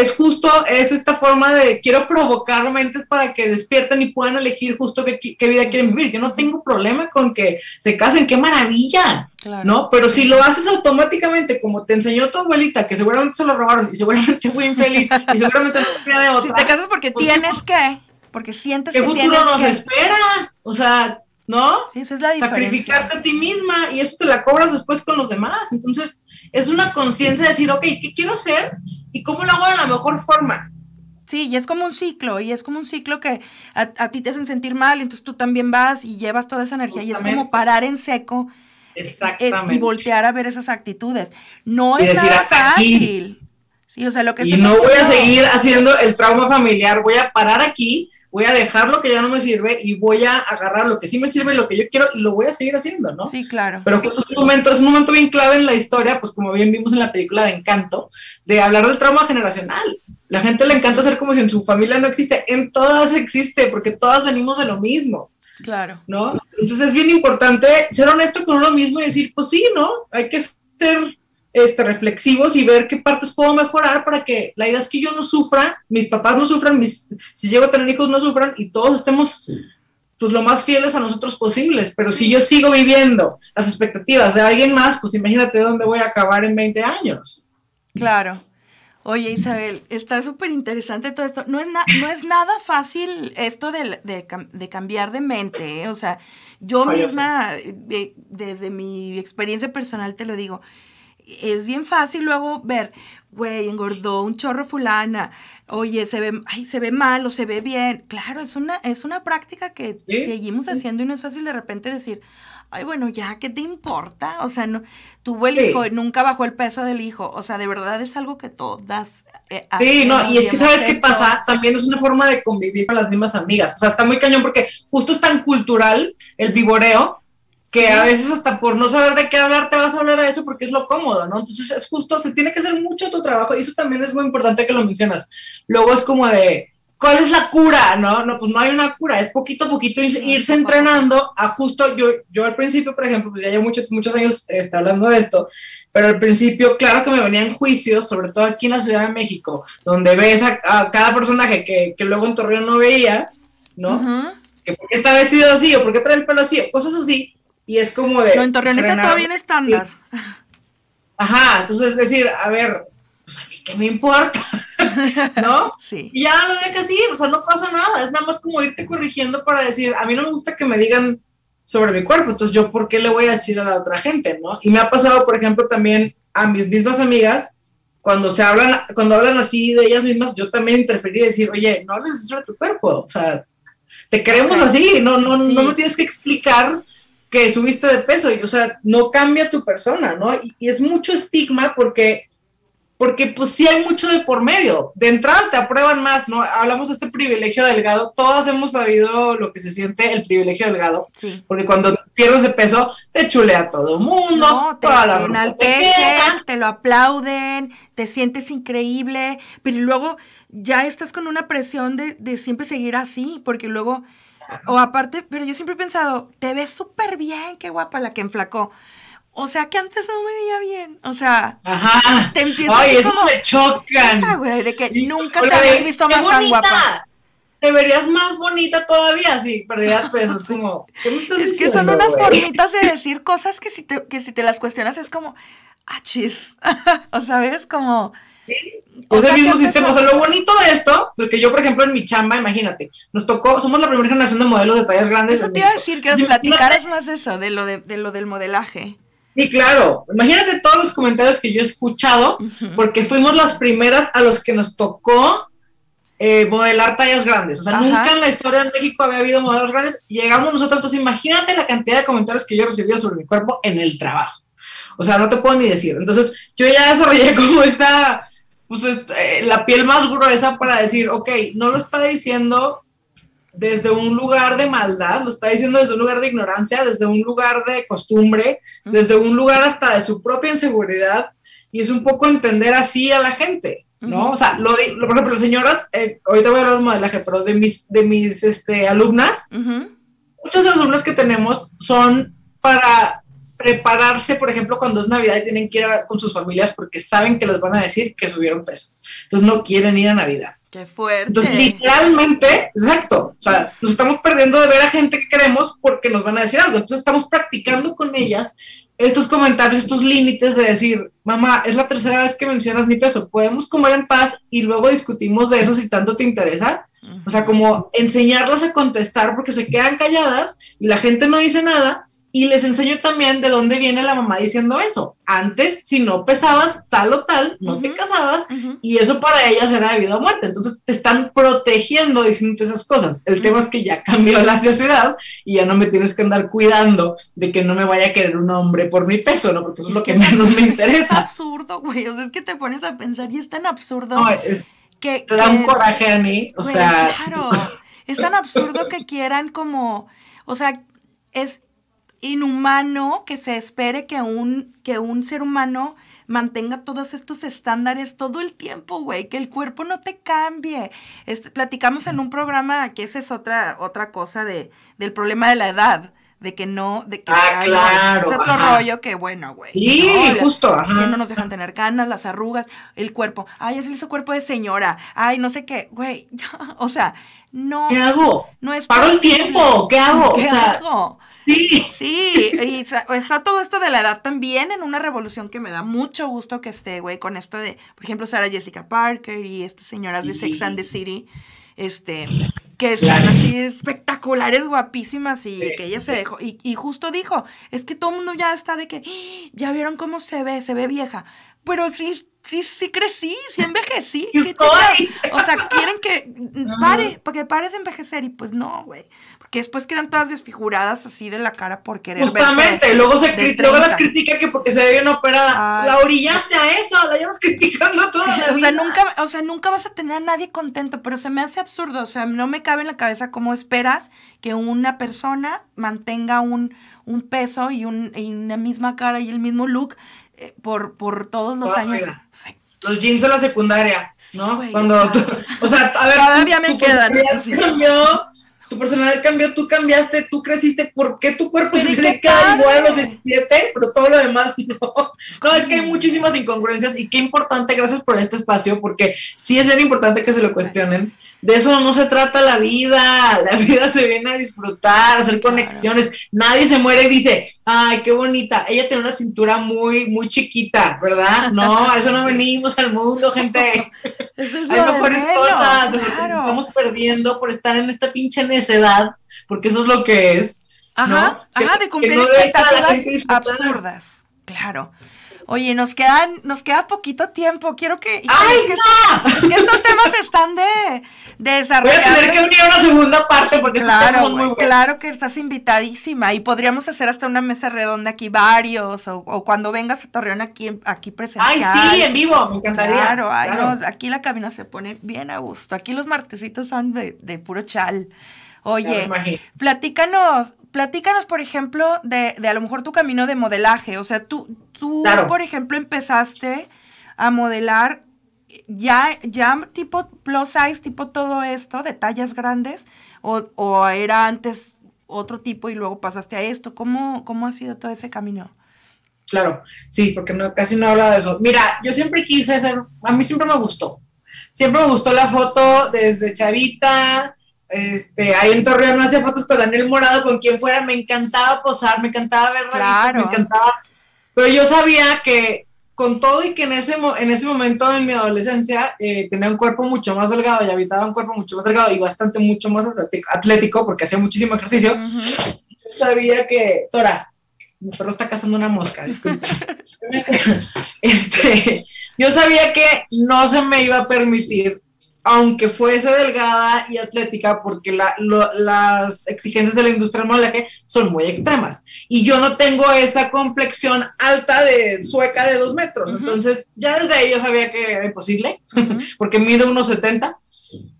es justo, es esta forma de quiero provocar mentes para que despierten y puedan elegir justo qué, vida quieren vivir. Yo no tengo problema con que se casen, qué maravilla, ¿no? Pero si lo haces automáticamente, como te enseñó tu abuelita, que seguramente se lo robaron y seguramente fue infeliz y seguramente no tenía de otra. Si te casas porque pues, tienes que, porque sientes que ¿Qué futuro nos espera? O sea, ¿no? Sí, esa es la diferencia. Sacrificarte a ti misma y eso te la cobras después con los demás. Entonces, es una conciencia de decir, ok, ¿qué quiero hacer? y cómo lo hago de la mejor forma. Sí, y es como un ciclo, y es como un ciclo que a, ti te hacen sentir mal, y entonces tú también vas y llevas toda esa energía, y es como parar en seco eh, Exactamente. y voltear a ver esas actitudes. No es nada fácil. Sí, o sea, lo que y no voy a seguir haciendo el trauma familiar, voy a parar aquí voy a dejar lo que ya no me sirve y voy a agarrar lo que sí me sirve y lo que yo quiero y lo voy a seguir haciendo, ¿no? Sí, claro. Pero justo es un momento, es un momento bien clave en la historia, pues como bien vimos en la película de Encanto, de hablar del trauma generacional. La gente le encanta hacer como si en su familia no existe, en todas existe, porque todas venimos de lo mismo. Claro. ¿No? Entonces es bien importante ser honesto con uno mismo y decir, pues sí, ¿no? Hay que ser este, reflexivos y ver qué partes puedo mejorar para que la idea es que yo no sufra, mis papás no sufran, mis, si llego a tener hijos no sufran y todos estemos pues lo más fieles a nosotros posibles. Pero si yo sigo viviendo las expectativas de alguien más, pues imagínate dónde voy a acabar en 20 años. Claro. Oye, Isabel, está súper interesante todo esto. No es, no es nada fácil esto de, de, cambiar de mente. ¿eh? O sea, yo misma, eh, desde mi experiencia personal, te lo digo, es bien fácil luego ver, güey, engordó un chorro fulana, oye, se ve, ay, se ve mal o se ve bien. Claro, es una, es una práctica que seguimos haciendo y no es fácil de repente decir, ay, bueno, ya, ¿qué te importa? O sea, no, tuvo el hijo y nunca bajó el peso del hijo. O sea, de verdad es algo que todas. Eh, sí, no, y es que sabes qué pasa, también es una forma de convivir con las mismas amigas. O sea, está muy cañón porque justo es tan cultural el vivoreo que a veces hasta por no saber de qué hablar te vas a hablar a eso porque es lo cómodo, ¿no? Entonces es justo, se tiene que hacer mucho tu trabajo y eso también es muy importante que lo mencionas. Luego es como de, ¿cuál es la cura? No, no, pues no hay una cura, es poquito a poquito irse entrenando a justo, yo, yo al principio, por ejemplo, pues ya llevo mucho, muchos años está hablando de esto, pero al principio, claro que me venían juicios, sobre todo aquí en la Ciudad de México, donde ves a, cada personaje que, que, luego en Torreón no veía, ¿no? Que por qué está vestido así o por qué trae el pelo así, cosas así y es como de... No, en Torreón está todo bien estándar. Ajá, entonces es decir, a ver, pues a mí qué me importa, ¿no? Sí. Y ya lo deja así, o sea, no pasa nada, es nada más como irte corrigiendo para decir, a mí no me gusta que me digan sobre mi cuerpo, entonces yo, ¿por qué le voy a decir a la otra gente, no? Y me ha pasado, por ejemplo, también a mis mismas amigas cuando se hablan, cuando hablan así de ellas mismas, yo también interferí y decir, oye, no hables sobre tu cuerpo, o sea, te queremos así, no, no, no me tienes que explicar que subiste de peso, y, o sea, no cambia tu persona, ¿no? y es mucho estigma porque porque pues sí hay mucho de por medio. De entrada te aprueban más, ¿no? Hablamos de este privilegio delgado, todos hemos sabido lo que se siente el privilegio delgado, sí. porque cuando pierdes de peso te chulea todo el mundo, no, te, toda la enaltecen, te, lo aplauden, te sientes increíble, pero luego ya estás con una presión de, de siempre seguir así, porque luego, o aparte, pero yo siempre he pensado, te ves súper bien, qué guapa la que enflacó. O sea, que antes no me veía bien. O sea, te empiezas Ay, eso me chocan. güey, de que nunca te habías visto más tan guapa. Te verías más bonita todavía si perdías peso. Es como, ¿qué me estás es que son unas formitas de decir cosas que si te, que si te las cuestionas es como, ah, chis. o sea, ves como... ¿Sí? Es el mismo sistema. O sea, lo bonito de esto, porque yo, por ejemplo, en mi chamba, imagínate, nos tocó, somos la primera generación de modelos de tallas grandes. Eso te iba a decir que nos platicaras más de eso, de lo, de, de lo del modelaje. Sí, claro. Imagínate todos los comentarios que yo he escuchado, porque fuimos las primeras a los que nos tocó eh, modelar tallas grandes. O sea, nunca en la historia de México había habido modelos grandes. Llegamos nosotros, entonces imagínate la cantidad de comentarios que yo he recibido sobre mi cuerpo en el trabajo. O sea, no te puedo ni decir. Entonces, yo ya desarrollé como esta, pues, eh, la piel más gruesa para decir, ok, no lo está diciendo desde un lugar de maldad, lo está diciendo desde un lugar de ignorancia, desde un lugar de costumbre, desde un lugar hasta de su propia inseguridad, y es un poco entender así a la gente, ¿no? O sea, lo, por ejemplo, las señoras, eh, ahorita voy a hablar de modelaje, pero de mis, de mis este, alumnas, muchas de las alumnas que tenemos son para prepararse, por ejemplo, cuando es Navidad y tienen que ir con sus familias porque saben que les van a decir que subieron peso. Entonces no quieren ir a Navidad. Qué fuerte. Entonces, literalmente, exacto, o sea, nos estamos perdiendo de ver a gente que queremos porque nos van a decir algo. Entonces estamos practicando con ellas estos comentarios, estos límites de decir, mamá, es la tercera vez que mencionas mi peso, podemos comer en paz y luego discutimos de eso si tanto te interesa. O sea, como enseñarlas a contestar porque se quedan calladas y la gente no dice nada y les enseño también de dónde viene la mamá diciendo eso. Antes, si no pesabas tal o tal, no te casabas y eso para ellas era de vida o muerte. Entonces te están protegiendo diciendo esas cosas. El tema es que ya cambió la sociedad y ya no me tienes que andar cuidando de que no me vaya a querer un hombre por mi peso, ¿no? Porque eso es, lo que, menos me interesa. Es absurdo, güey. O sea, es que te pones a pensar y es tan absurdo. que, te da un coraje a mí. O sea, claro. es tan absurdo que quieran como. O sea, es inhumano que se espere que un, que un ser humano mantenga todos estos estándares todo el tiempo, güey, que el cuerpo no te cambie. Este, platicamos en un programa que esa es otra, otra cosa de, del problema de la edad de que no, de que ah, claro, es otro rollo que bueno, güey. Sí, justo, Que no nos dejan tener canas, las arrugas, el cuerpo. Ay, es el hizo cuerpo de señora. Ay, no sé qué, güey. o sea, no. ¿Qué hago? No es Paro el tiempo, ¿qué hago? ¿Qué hago? Sí. Sí, y está todo esto de la edad también en una revolución que me da mucho gusto que esté, güey, con esto de, por ejemplo, Sarah Jessica Parker y estas señoras de Sex and the City, este, que están así espectaculares, guapísimas y que ella se dejó, y, y justo dijo, es que todo el mundo ya está de que, ¡Ah! ya vieron cómo se ve, se ve vieja, pero sí sí, sí crecí, sí envejecí. Sí, o sea, quieren que pare, para que pare de envejecer. Y pues no, güey. Porque después quedan todas desfiguradas así de la cara por querer Justamente, luego, se luego las critica que porque se ve bien operada. la orillaste a eso, la llevas criticando toda la o Sea, nunca, o sea, nunca vas a tener a nadie contento, pero se me hace absurdo. O sea, no me cabe en la cabeza cómo esperas que una persona mantenga un, un peso y, un, y una misma cara y el mismo look eh, por, por todos los años. Los jeans de la secundaria, ¿no? Cuando, o, sea, a ver, todavía me quedan. Cambió, tu personalidad cambió, tú cambiaste, tú creciste, ¿por qué tu cuerpo se queda igual a los 17, pero todo lo demás no? No, es que hay muchísimas incongruencias y qué importante, gracias por este espacio, porque sí es bien importante que se lo cuestionen de eso no se trata la vida, la vida se viene a disfrutar, a hacer conexiones, nadie se muere y dice, ay, qué bonita, ella tiene una cintura muy, muy chiquita, ¿verdad? No, a eso no venimos al mundo, gente. Eso es Hay mejores cosas, estamos perdiendo por estar en esta pinche necedad, porque eso es lo que es. Ajá, ajá, de cumplir expectativas absurdas, claro. Oye, nos quedan, nos queda poquito tiempo. Quiero que. ¡Ay, es, que es que estos temas están de, de desarrollar. Voy a tener que unir una segunda parte porque claro, muy bueno. claro que estás invitadísima. Y podríamos hacer hasta una mesa redonda aquí, varios. O, o cuando vengas a Torreón aquí, aquí presencial. Ay, sí, en vivo, me encantaría. Claro, ay, claro. no, aquí la cabina se pone bien a gusto. Aquí los martesitos son de, de puro chal. Oye, platícanos, platícanos, por ejemplo, de, de, a lo mejor tu camino de modelaje. O sea, tú, tú Claro. por ejemplo, empezaste a modelar ya, ya tipo plus size, tipo todo esto, de tallas grandes, o, o era antes otro tipo y luego pasaste a esto. ¿Cómo, cómo ha sido todo ese camino? Claro, sí, porque no, casi no habla de eso. Mira, yo siempre quise ser, a mí siempre me gustó. Siempre me gustó la foto desde chavita, este, ahí en Torreón no hacía fotos con Daniel Morado, con quien fuera, me encantaba posar, me encantaba ver Claro. me encantaba. Pero yo sabía que con todo y que en ese, en ese momento en mi adolescencia eh, tenía un cuerpo mucho más delgado y habitaba un cuerpo mucho más delgado y bastante mucho más atlético, porque hacía muchísimo ejercicio, yo sabía que, Tora, mi perro está cazando una mosca, disculpa. este, yo sabía que no se me iba a permitir, aunque fuese delgada y atlética, porque la- lo- las exigencias de la industria del modelaje son muy extremas. Y yo no tengo esa complexión alta de sueca de dos metros. Ujú. Entonces, ya desde ahí yo sabía que era imposible, Ujú. porque mido unos 70.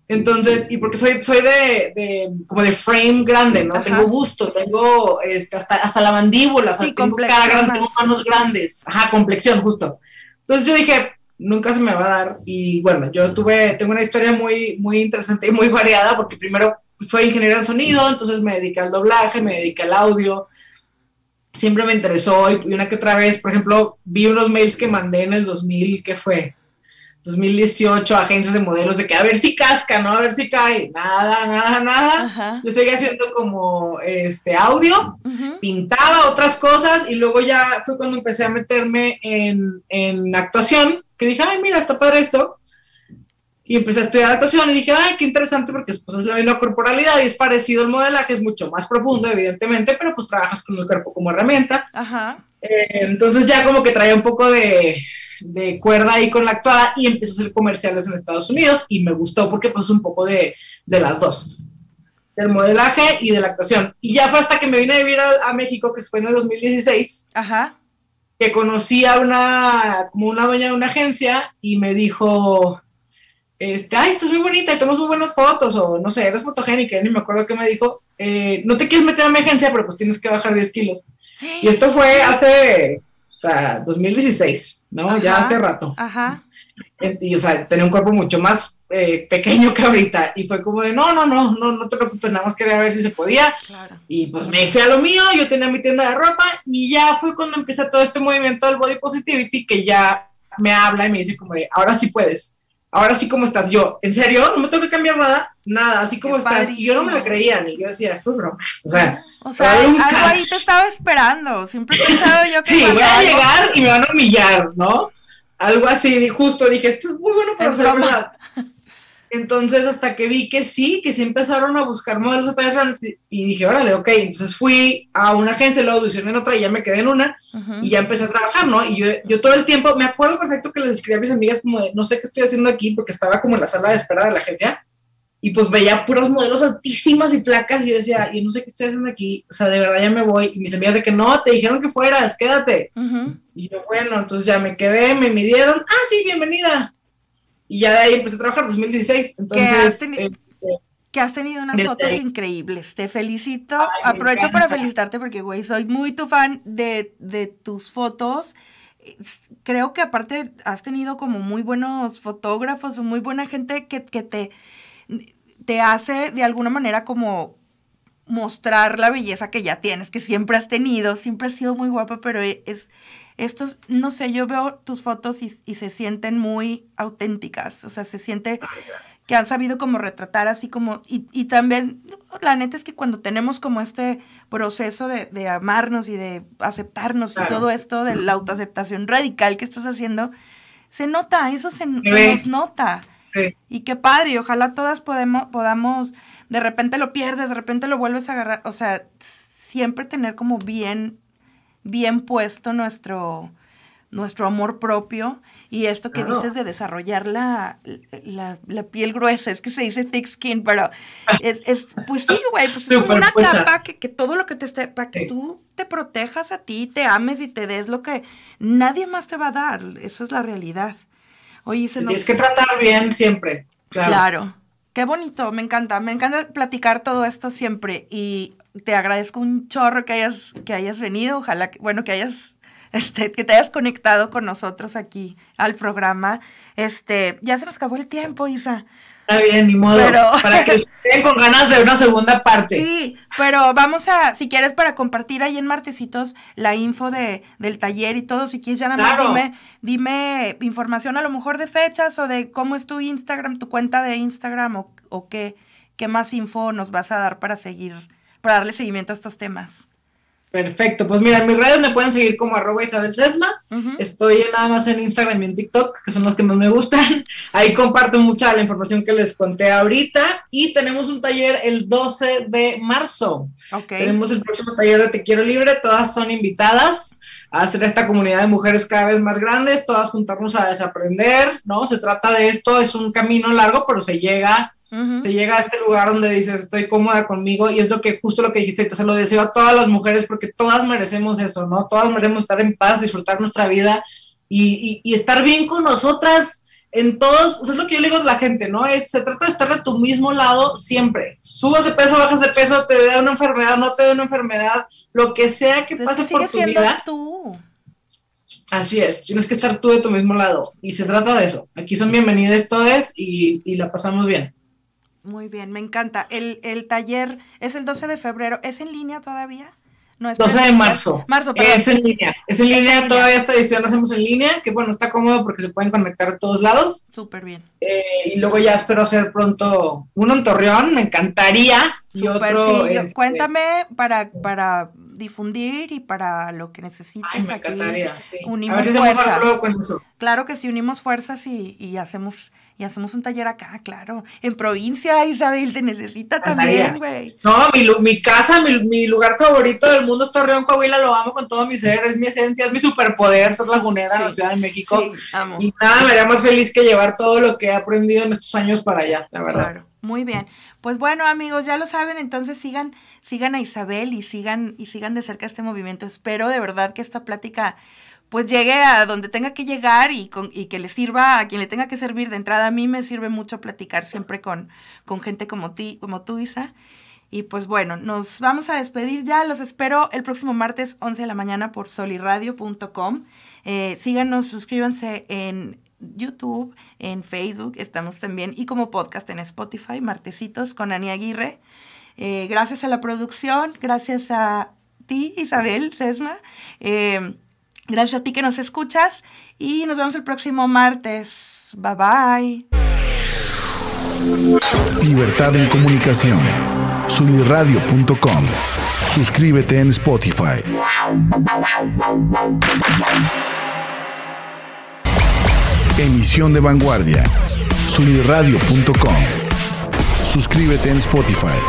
Entonces, y porque soy, soy de, de- como de frame grande, ¿no? Ajá. Tengo gusto, tengo este, hasta, hasta la mandíbula, o sea, Sí, tengo cara grande, tengo manos grandes, ajá, complexión, justo. Entonces yo dije, nunca se me va a dar, y bueno, yo tuve, tengo una historia muy, muy interesante y muy variada, porque primero soy ingeniero en sonido, entonces me dediqué al doblaje, me dediqué al audio, siempre me interesó, y una que otra vez, por ejemplo, vi unos mails que mandé en el 2000, ¿qué fue? 2018 agencias de modelos de que a ver si casca, ¿no? A ver si cae. Nada, nada, nada. Ajá. Yo seguía haciendo como este audio, pintaba otras cosas y luego ya fue cuando empecé a meterme en, en actuación, que dije, ay, mira, está padre esto. Y empecé a estudiar actuación y dije, ay, qué interesante porque pues, es la misma corporalidad y es parecido al modelaje, es mucho más profundo, evidentemente, pero pues trabajas con el cuerpo como herramienta. Ajá. Eh, entonces ya como que traía un poco de, de cuerda ahí con la actuada y empecé a hacer comerciales en Estados Unidos y me gustó porque pues un poco de, de las dos, del modelaje y de la actuación. Y ya fue hasta que me vine a vivir a, a México, que fue en el 2016, Ajá. Que conocí a una, como una dueña de una agencia y me dijo, este, ay, estás muy bonita y tomas muy buenas fotos, o no sé, eres fotogénica, ni me acuerdo qué me dijo, eh, no te quieres meter a mi agencia, pero pues tienes que bajar 10 kilos. Y esto fue hace, o sea, 2016, ¿no? Ya hace rato. Ajá. Y, o sea, tenía un cuerpo mucho más eh, pequeño que ahorita. Y fue como de, no, no, no, no, no te preocupes, nada más quería ver si se podía. Claro. Y pues me fui a lo mío, yo tenía mi tienda de ropa y ya fue cuando empieza todo este movimiento del body positivity que ya me habla y me dice como de, ahora sí puedes. Ahora sí, ¿cómo estás? Yo, ¿en serio? ¿No me tengo que cambiar nada? Nada, así como Qué estás. Y yo no me lo creía, ni yo decía, esto es broma. O sea, O algo ahí te estaba esperando. Siempre he pensado yo que Sí, voy a llegar y me van a humillar, ¿no? Algo así, justo dije, esto es muy bueno para ser verdad. Entonces, hasta que vi que sí, que sí empezaron a buscar modelos de tallas grandes, y- dije, órale, ok. Entonces fui a una agencia, luego audicioné en otra y ya me quedé en una y ya empecé a trabajar, ¿no? Y yo, yo todo el tiempo, me acuerdo perfecto que les escribí a mis amigas como de, no sé qué estoy haciendo aquí, porque estaba como en la sala de espera de la agencia y pues veía puros modelos altísimas y flacas y yo decía, y no sé qué estoy haciendo aquí, o sea, de verdad ya me voy. Y mis amigas de que no, te dijeron que fueras, quédate. Y yo, bueno, entonces ya me quedé, me midieron, ah, sí, bienvenida. Y ya de ahí empecé a trabajar, 2016. Entonces, este, Que has tenido unas fotos ahí. increíbles. Te felicito. Ay, Aprovecho para felicitarte porque, güey, soy muy tu fan de, de tus fotos. Creo que aparte has tenido como muy buenos fotógrafos o muy buena gente que, que te, te hace de alguna manera como mostrar la belleza que ya tienes, que siempre has tenido, siempre has sido muy guapa, pero e- es, estos, no sé, yo veo tus fotos y, y se sienten muy auténticas, o sea, se siente que han sabido como retratar así como, y, y también, la neta es que cuando tenemos como este proceso de, de amarnos y de aceptarnos Claro. y todo esto de la autoaceptación radical que estás haciendo, se nota, eso se, nos nota. sí. Y qué padre, ojalá todas podemos, podamos, de repente lo pierdes, de repente lo vuelves a agarrar, o sea, siempre tener como bien, bien puesto nuestro, nuestro amor propio y esto que dices de desarrollar la, la, piel gruesa, es que se dice thick skin, pero es, es pues sí, güey, pues es como una capa que, que, todo lo que te esté, para que tú te protejas a ti, te ames y te des lo que nadie más te va a dar, esa es la realidad. Oye, se nos... Que tratar bien siempre. Claro. claro. Qué bonito, me encanta, me encanta platicar todo esto siempre y te agradezco un chorro que hayas, que hayas venido, ojalá, que, bueno, que hayas este, que te hayas conectado con nosotros aquí al programa. Este, ya se nos acabó el tiempo, Isa. Está bien, ni modo. Para que estén con ganas de una segunda parte. Sí, pero vamos a, si quieres, para compartir ahí en Martesitos la info de, del taller y todo, si quieres, ya nada más dime, dime información a lo mejor de fechas o de cómo es tu Instagram, tu cuenta de Instagram o, o qué, qué más info nos vas a dar para seguir, para darle seguimiento a estos temas. Perfecto, pues mira, en mis redes me pueden seguir como arroba Isabel Sesma. Estoy nada más en Instagram y en TikTok, que son los que más me gustan. Ahí comparto mucha la información que les conté ahorita. Y tenemos un taller el 12 de marzo. Tenemos el próximo taller de Te Quiero Libre. Todas son invitadas a hacer esta comunidad de mujeres cada vez más grandes, todas juntarnos a desaprender, ¿no? Se trata de esto, es un camino largo, pero se llega se llega a este lugar donde dices, estoy cómoda conmigo y es lo que, justo lo que dijiste, se lo deseo a todas las mujeres porque todas merecemos eso, ¿no? Todas merecemos estar en paz, disfrutar nuestra vida y, y, estar bien con nosotras en todos, es lo que yo le digo a la gente, ¿no? Es, se trata de estar de tu mismo lado siempre. Subas de peso, bajas de peso, te da una enfermedad, no te da una enfermedad, lo que sea que pase por tu vida. tú. Así es, tienes que estar tú de tu mismo lado. Y se trata de eso. Aquí son bienvenidas todas y, y la pasamos bien. Muy bien, me encanta. El, el taller es el 12 de febrero. ¿Es en línea todavía? No, es 12 de marzo. Marzo, Es en línea. Es en línea, todavía esta edición la hacemos en línea, que bueno, está cómodo porque se pueden conectar a todos lados. Súper bien. Eh, y luego ya espero hacer pronto uno en Torreón, me encantaría. Y otro, este, Cuéntame para, para difundir y para lo que necesites aquí. Unimos fuerzas. Claro que sí, unimos fuerzas y, y hacemos y hacemos un taller acá, claro. En provincia, Isabel, se necesita también, güey. No, mi, mi casa, mi, mi, lugar favorito del mundo es Torreón, Coahuila, lo amo con todo mi ser, es mi esencia, es mi superpoder ser lagunera en la Ciudad de México. Sí, amo. Y nada, me haría más feliz que llevar todo lo que he aprendido en estos años para allá, la verdad. Claro, muy bien. Pues bueno, amigos, ya lo saben, entonces sigan, sigan a Isabel y sigan, y sigan de cerca este movimiento. Espero de verdad que esta plática pues llegue a donde tenga que llegar y, con, y que le sirva a quien le tenga que servir. De entrada, a mí me sirve mucho platicar siempre con, con gente como, ti, como tú, Isa. Y pues bueno, nos vamos a despedir ya. Los espero el próximo martes 11 de la mañana por soliradio.com. Eh, síganos, suscríbanse en YouTube, en Facebook, estamos también, y como podcast en Spotify, Martesitos con Ani Aguirre. Eh, gracias a la producción, gracias a ti, Isabel Sesma. Eh, Gracias a ti que nos escuchas y nos vemos el próximo martes. Bye bye. Libertad en comunicación. Sunirradio.com. Suscríbete en Spotify. Emisión de vanguardia. Sunirradio.com. Suscríbete en Spotify.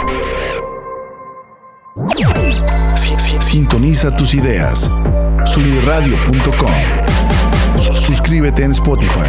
Sintoniza tus ideas sunirradio.com. Suscríbete en Spotify.